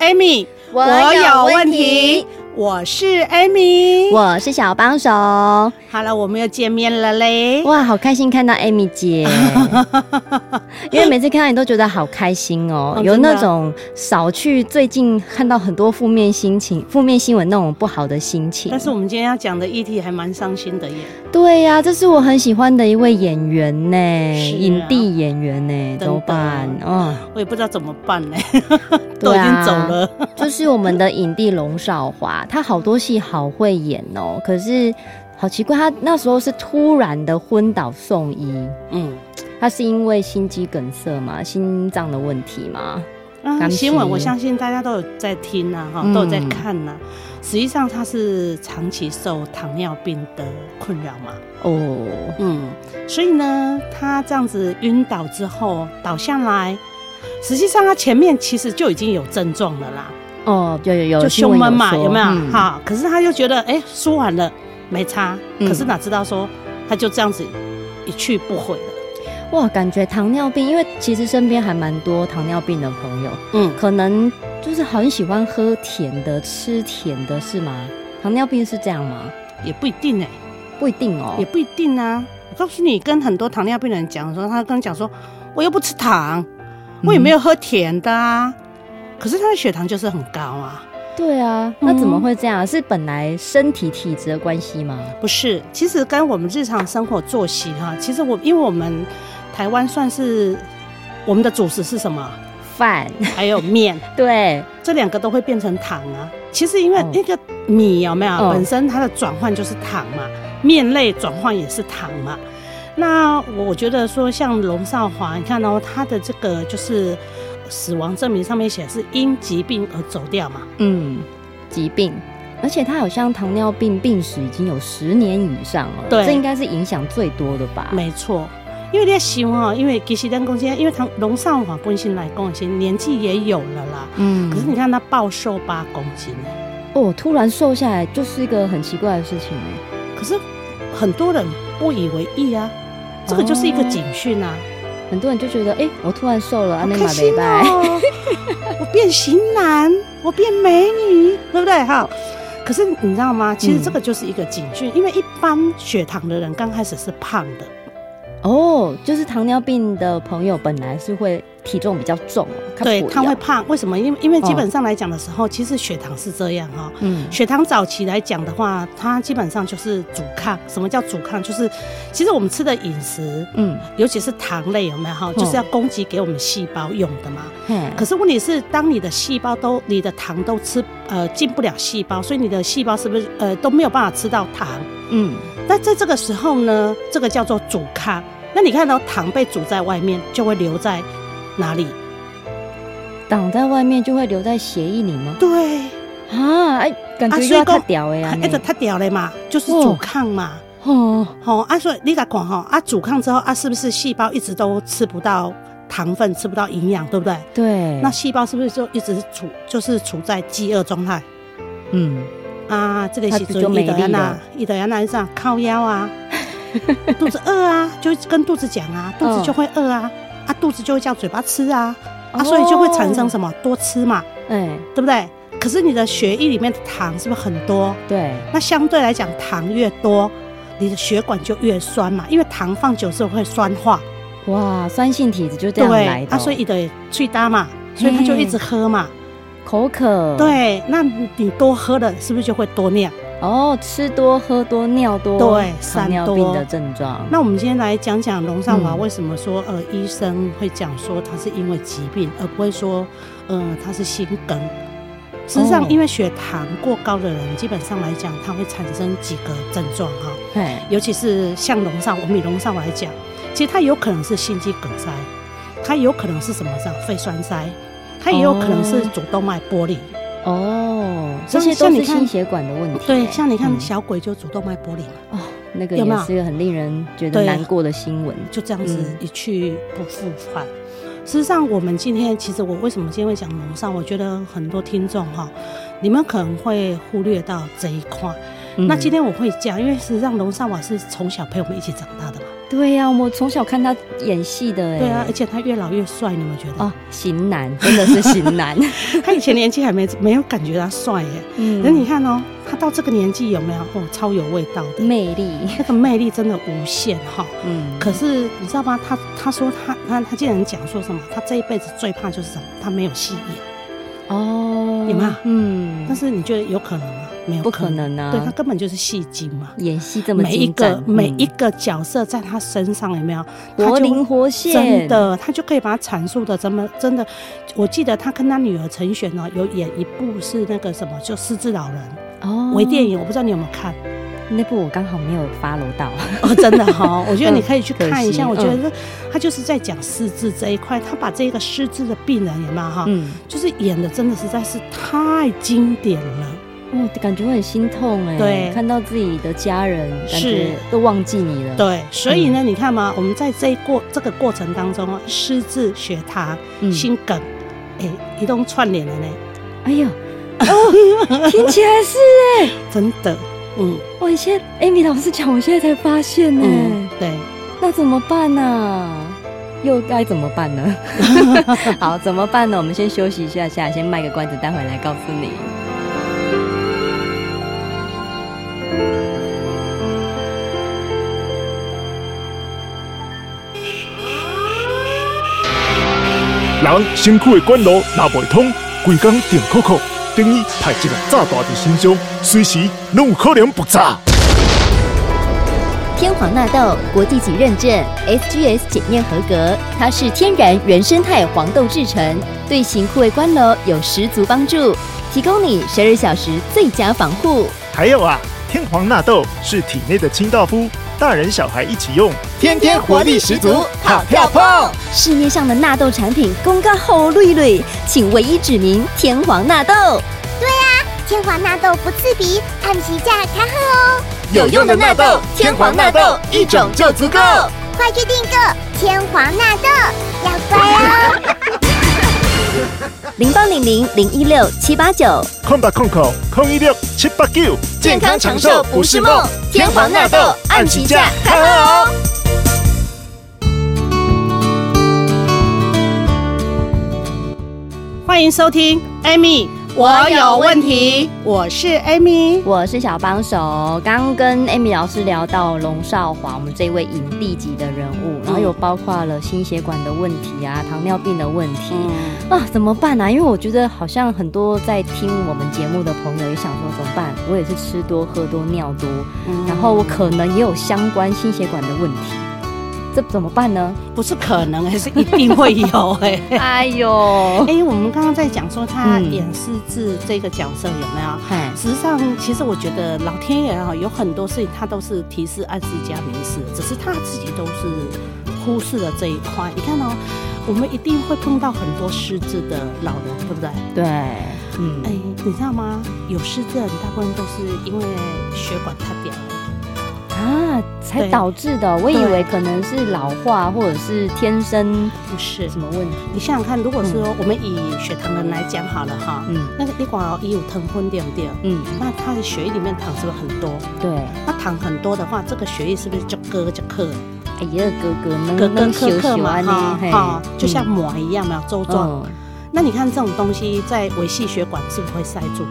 ，Amy，我有问题。我是 Amy，我是小帮手。好了，我们又见面了嘞！哇，好开心看到 Amy 姐，因为每次看到你都觉得好开心哦，哦有那种少去最近看到很多负面心情、负面新闻那种不好的心情。但是我们今天要讲的议题还蛮伤心的耶。对呀、啊，这是我很喜欢的一位演员呢，啊、影帝演员呢，怎么办？嗯，我也不知道怎么办呢，都已经走了。啊、就是我们的影帝龙少华。他好多戏好会演哦，可是好奇怪，他那时候是突然的昏倒送医。嗯，他是因为心肌梗塞嘛，心脏的问题嘛。啊，新闻我相信大家都有在听呐，哈，都有在看呐、啊。嗯、实际上他是长期受糖尿病的困扰嘛。哦，嗯，所以呢，他这样子晕倒之后倒下来，实际上他前面其实就已经有症状了啦。哦，有有有，就胸闷嘛，有没有？好、嗯，可是他又觉得，哎、欸，舒缓了，没差。嗯、可是哪知道说，他就这样子一去不回了。哇，感觉糖尿病，因为其实身边还蛮多糖尿病的朋友，嗯，可能就是很喜欢喝甜的、吃甜的，是吗？糖尿病是这样吗？也不一定哎、欸，不一定哦，也不一定啊。我告诉你，跟很多糖尿病的人讲的时候，他跟你讲说，我又不吃糖，我也没有喝甜的啊。嗯可是他的血糖就是很高啊，对啊，那怎么会这样？嗯、是本来身体体质的关系吗？不是，其实跟我们日常生活作息哈，其实我因为我们台湾算是我们的主食是什么？饭还有面，对，这两个都会变成糖啊。其实因为那个米有没有、哦、本身它的转换就是糖嘛，面类转换也是糖嘛。那我觉得说像龙少华，你看哦，他的这个就是。死亡证明上面写是因疾病而走掉嘛？嗯，疾病，而且他好像糖尿病病史已经有十年以上了，对，这应该是影响最多的吧？没错，因为你在想哦，因为其实咱公司，因为他龙少华本身来讲，其实年纪也有了啦，嗯，可是你看他暴瘦八公斤哦，突然瘦下来就是一个很奇怪的事情哎，可是很多人不以为意啊，这个就是一个警讯啊。哦很多人就觉得，哎、欸，我突然瘦了，好开心哦！我变型男，我变美女，对不对？哈，可是你知道吗？其实这个就是一个警讯，嗯、因为一般血糖的人刚开始是胖的。哦，就是糖尿病的朋友本来是会体重比较重，对，他会胖。为什么？因为因为基本上来讲的时候，哦、其实血糖是这样哈。嗯，血糖早期来讲的话，它基本上就是阻抗。什么叫阻抗？就是其实我们吃的饮食，嗯，尤其是糖类有没有哈？就是要供给给我们细胞用的嘛。嗯。可是问题是，当你的细胞都你的糖都吃呃进不了细胞，所以你的细胞是不是呃都没有办法吃到糖？嗯。那在这个时候呢，这个叫做阻抗。那你看到糖被煮在外面，就会留在哪里？挡在外面就会留在血液里吗？对啊，哎，感觉要太屌了呀！哎，这太屌了嘛，就是阻抗嘛。哦，好啊，所以你来看哈，啊，阻抗之后啊，是不是细胞一直都吃不到糖分，吃不到营养，对不对？对。那细胞是不是就一直处就是处在饥饿状态？嗯。啊，这个时阵伊就要哪？伊就要哪？上靠腰啊，肚子饿啊，就跟肚子讲啊，肚子就会饿啊，啊，肚子就会叫嘴巴吃啊，啊，所以就会产生什么多吃嘛，哎，对不对？可是你的血液里面的糖是不是很多？对，那相对来讲，糖越多，你的血管就越酸嘛，因为糖放久之后会酸化。哇，酸性体质就这样来的。啊，所以得去搭嘛，所以他就一直喝嘛。口渴，对，那你多喝了，是不是就会多尿？哦，吃多喝多尿多，对，糖尿病的症状。那我们今天来讲讲龙上华为什么说，呃，医生会讲说他是因为疾病，而不会说，呃，他是心梗。实际上，因为血糖过高的人，基本上来讲，它会产生几个症状哈。对，尤其是像龙劭，我们以龙劭华来讲，其实它有可能是心肌梗塞，它有可能是什么？这样肺栓塞。它也有可能是主动脉剥离。哦，这些都是心血管的问题。对，像你看小鬼就主动脉剥离嘛。哦，那个也是一个很令人觉得难过的新闻。就这样子一去不复返。事实上，我们今天其实我为什么今天会讲龙少？我觉得很多听众哈，你们可能会忽略到这一块。嗯、那今天我会讲，因为实际上龙少我是从小陪我们一起长大的嘛。对呀、啊，我从小看他演戏的哎。对啊，而且他越老越帅，你们觉得？哦，型男，真的是型男。他以前年纪还没没有感觉他帅哎。嗯。那你看哦，他到这个年纪有没有哦，超有味道的魅力？那个魅力真的无限哈。嗯。可是你知道吗？他他说他他他竟然讲说什么？他这一辈子最怕就是什么？他没有戏演。哦。有吗？嗯。但是你觉得有可能吗？没有，不可能啊！对，他根本就是戏精嘛，演戏这么每一个每一个角色在他身上有没有活灵活现？真的，他就可以把它阐述的这么真的。我记得他跟他女儿陈璇呢，有演一部是那个什么，就失智老人哦，微电影，我不知道你有没有看那部，我刚好没有 follow 到哦，真的哈，我觉得你可以去看一下。我觉得他就是在讲失智这一块，他把这个失智的病人有没有哈，嗯，就是演的真的实在是太经典了。哦，感觉会很心痛哎，对，看到自己的家人，是都忘记你了。对，所以呢，你看嘛，我们在这一过这个过程当中啊，失智、血糖、心梗，哎，一通串联了呢。哎呦，听起来是哎，真的，嗯，我以前 Amy 老师讲，我现在才发现呢。对，那怎么办呢？又该怎么办呢？好，怎么办呢？我们先休息一下下，先卖个关子，待会来告诉你。人身躯的管路若袂通，规工电扣扣，等于派一个炸弹在身上，随时拢有可能爆炸。天皇纳豆国际级认证，SGS 检验合格，它是天然原生态黄豆制成，对型枯萎关楼有十足帮助，提供你十二小时最佳防护。还有啊，天皇纳豆是体内的清道夫。大人小孩一起用，天天活力十足，好跳碰。市面上的纳豆产品公告好绿绿，请唯一指明天皇纳豆。对啊，天皇纳豆不刺鼻，按期价开喝哦。有用的纳豆，天皇纳豆一种就足够，快去订购天皇纳豆，要乖哦。零八零零零一六七八九，空八空口空一六七八九，健康长寿不是梦，天皇纳豆按起价，看哦。欢迎收听 Amy。我有问题，我是 Amy，我是小帮手。刚跟 Amy 老师聊到龙少华，我们这位影帝级的人物，然后有包括了心血管的问题啊，糖尿病的问题、嗯、啊，怎么办呢、啊？因为我觉得好像很多在听我们节目的朋友也想说怎么办？我也是吃多喝多尿多，嗯、然后我可能也有相关心血管的问题。这怎么办呢？不是可能，还是一定会有哎！哎呦，哎，我们刚刚在讲说他演失智这个角色有没有？嗯，实际上，其实我觉得老天爷啊有很多事情他都是提示、暗示加明示，只是他自己都是忽视了这一块。你看哦，我们一定会碰到很多失智的老人，对不对？对，嗯，哎，你知道吗？有失智的人大部分都是因为血管太掉了。啊，才导致的。我以为可能是老化，或者是天生不是什么问题。你想想看，如果说我们以血糖人来讲好了哈，嗯，那个你讲也有糖分对不对？嗯，那他的血液里面糖是不是很多？对，那糖很多的话，这个血液是不是就割就克？哎呀，咯咯能咯咯克克嘛哈，哈，就像膜一样嘛，周状。那你看这种东西在维系血管是不是会塞住？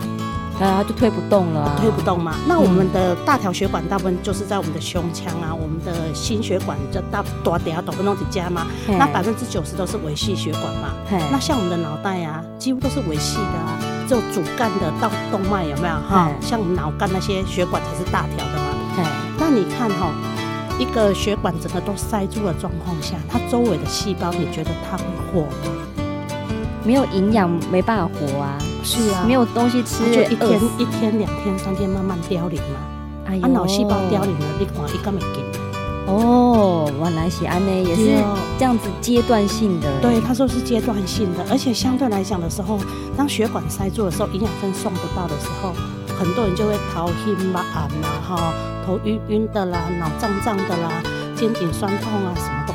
啊，就推不动了、啊，推不动嘛。那我们的大条血管大部分就是在我们的胸腔啊，我们的心血管就大多点啊，都不弄几家嘛。那百分之九十都是维系血管嘛。那像我们的脑袋啊，几乎都是维系的啊，只有主干的到动脉有没有哈？像我们脑干那些血管才是大条的嘛。那你看哈，一个血管整个都塞住的状况下，它周围的细胞，你觉得它会活吗？没有营养，没办法活啊！是啊，没有东西吃，就一天一天两天三天慢慢凋零嘛。哎呀，脑细胞凋零了，你看一个没给。哦，原来是安呢，也是这样子阶段性的。对，他说是阶段性的，而且相对来讲的时候，当血管塞住的时候，营养分送不到的时候，很多人就会头晕嘛、啊嘛哈，头晕晕的啦，脑胀胀的啦，肩颈酸痛啊，什么都。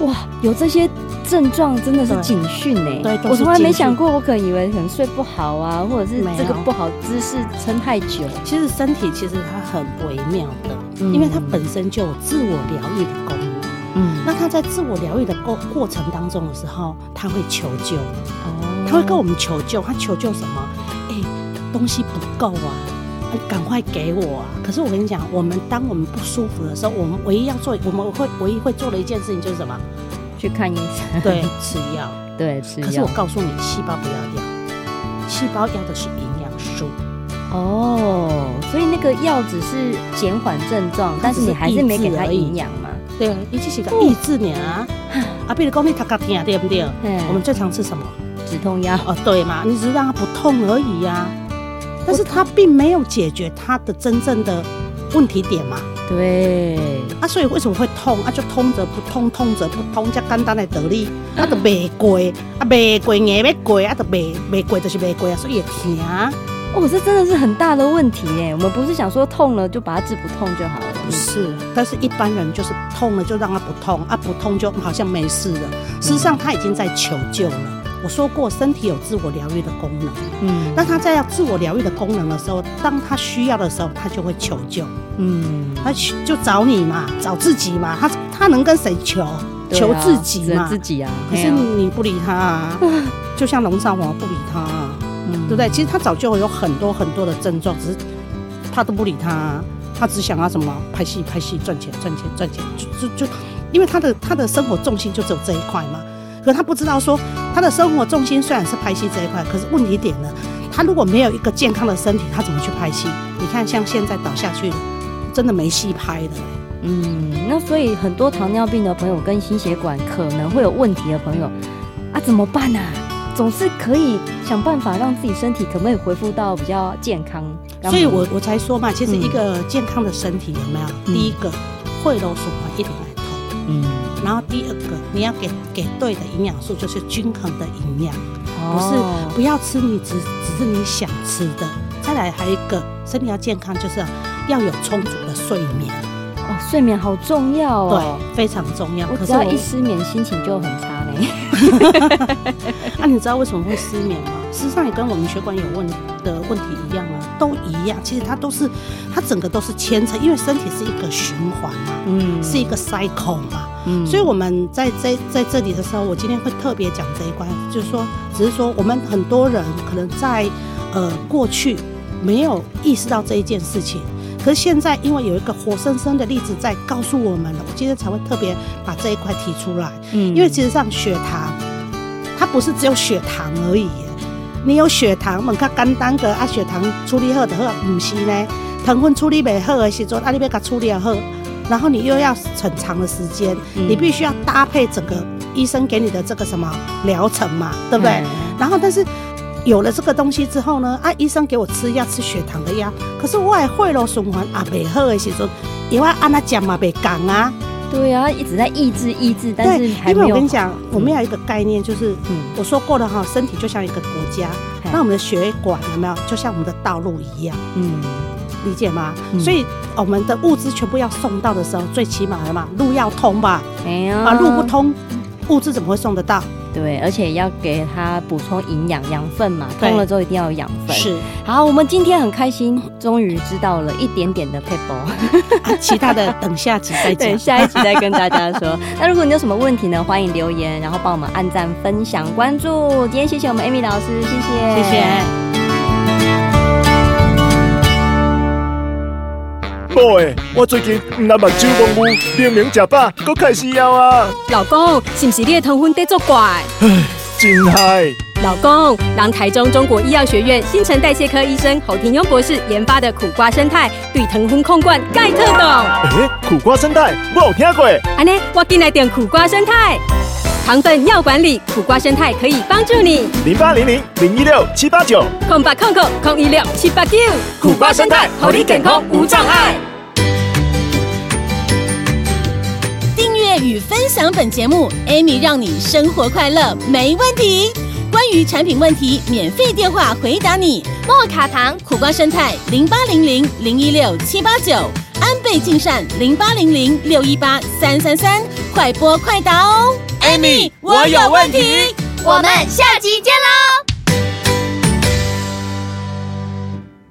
哇，有这些。症状真的是警讯呢，对，我从来没想过，我可能以为可能睡不好啊，或者是这个不好姿势撑太久。其实身体其实它很微妙的，嗯、因为它本身就有自我疗愈的功能。嗯，那它在自我疗愈的过过程当中的时候，它会求救。哦，它会跟我们求救，它求救什么？哎、欸，东西不够啊，赶快给我啊！可是我跟你讲，我们当我们不舒服的时候，我们唯一要做，我们会唯一会做的一件事情就是什么？去看医生，对，吃药，对，吃药。可是我告诉你，细胞不要药，细胞要的是营养素。哦，所以那个药只是减缓症状，但是你还是没给他营养嘛？对，一起是个抑制你啊。啊，比如讲你他他疼，对不对？我们最常吃什么？止痛药。哦，对嘛，你只是让它不痛而已呀。但是他并没有解决他的真正的问题点嘛。对啊，所以为什么会痛啊？就痛则不痛，痛则不痛，这简单的道理。啊，都袂过啊，袂过硬要过啊，都袂袂过就是袂过啊，所以也疼。哦，这真的是很大的问题哎。我们不是想说痛了就把它治不痛就好了，不是。但是一般人就是痛了就让它不痛啊，不痛就好像没事了。事实上他已经在求救了。我说过，身体有自我疗愈的功能。嗯，那他在要自我疗愈的功能的时候，当他需要的时候，他就会求救。嗯，他就找你嘛，找自己嘛。他他能跟谁求？求自己嘛，自己啊。可是你不理他啊，就像龙少华不理他啊，对不对？其实他早就有很多很多的症状，只是他都不理他啊。他只想要什么？拍戏拍戏，赚钱赚钱赚钱，就就就，因为他的他的生活重心就只有这一块嘛。可他不知道说，他的生活重心虽然是拍戏这一块，可是问题点呢，他如果没有一个健康的身体，他怎么去拍戏？你看，像现在倒下去了，真的没戏拍的。嗯，那所以很多糖尿病的朋友跟心血管可能会有问题的朋友啊，怎么办呢？总是可以想办法让自己身体可不可以恢复到比较健康。所以我我才说嘛，其实一个健康的身体有没有？嗯、第一个，血流循环一定来通。嗯。然后第二个，你要给给对的营养素，就是均衡的营养，不是不要吃你只只是你想吃的。再来还有一个，身体要健康，就是要有充足的睡眠。哦，睡眠好重要哦，对，非常重要。我只要一失眠，心情就很差呢。那 你知道为什么会失眠吗？事实上也跟我们血管有问的问题一样啊，都一样。其实它都是，它整个都是牵扯，因为身体是一个循环嘛，嗯，是一个 cycle 嘛。嗯，所以我们在在在这里的时候，我今天会特别讲这一关，就是说，只是说我们很多人可能在呃过去没有意识到这一件事情，可是现在因为有一个活生生的例子在告诉我们了，我今天才会特别把这一块提出来。嗯，因为其实上血糖它不是只有血糖而已，你有血糖，我们看简单个啊，血糖处理好的好，不是呢，糖分处理袂好的时候，啊，你要给它处理好。然后你又要很长的时间，嗯、你必须要搭配整个医生给你的这个什么疗程嘛，对不对？嗯、然后但是有了这个东西之后呢，啊，医生给我吃药，吃血糖的药，可是我也会了循环啊，不好的时候，因为按他讲嘛，别讲啊。对啊，一直在抑制抑制，但是还。因为我跟你讲，我们要有一个概念，就是嗯，我说过了哈，身体就像一个国家，嗯、那我们的血管有没有，就像我们的道路一样，嗯。理解吗？嗯、所以我们的物资全部要送到的时候，最起码的嘛，路要通吧？没有啊，路不通，物资怎么会送得到？对，而且要给它补充营养养分嘛，通了之后一定要有养分。是，好，我们今天很开心，终于知道了一点点的撇步，啊、其他的等下集再讲，对，下一集再跟大家说。那如果你有什么问题呢，欢迎留言，然后帮我们按赞、分享、关注。今天谢谢我们 Amy 老师，谢谢，谢谢。宝贝，我最近唔但目睭蒙雾，明明食饱，佫开始枵啊！老公，是不是你的糖分在作怪？唉，真害！老公，让台中中国医药学院新陈代谢科医生侯廷庸博士研发的苦瓜生态，对糖分控管盖特懂。诶，苦瓜生态我有听过。安尼，我进来点苦瓜胜肽，糖分要管理，苦瓜生态可以帮助你。零八零零零一六七八九空八空空空一六七八九，苦瓜胜肽，让你健康无障碍。订阅与分享本节目，Amy 让你生活快乐没问题。关于产品问题，免费电话回答你。莫卡糖苦瓜生态零八零零零一六七八九，安倍晋善零八零零六一八三三三，快播快答哦。Amy，我有问题，我们下集见喽。